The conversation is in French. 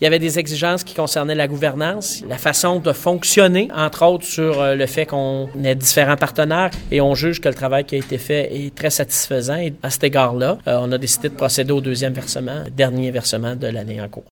Il y avait des exigences qui concernaient la gouvernance, la façon de fonctionner, entre autres sur euh, le fait qu'on ait différents partenaires et on juge que le travail qui a été fait est très satisfaisant. Et à cet égard-là, euh, on a décidé de procéder au deuxième versement, dernier versement de l'année en cours.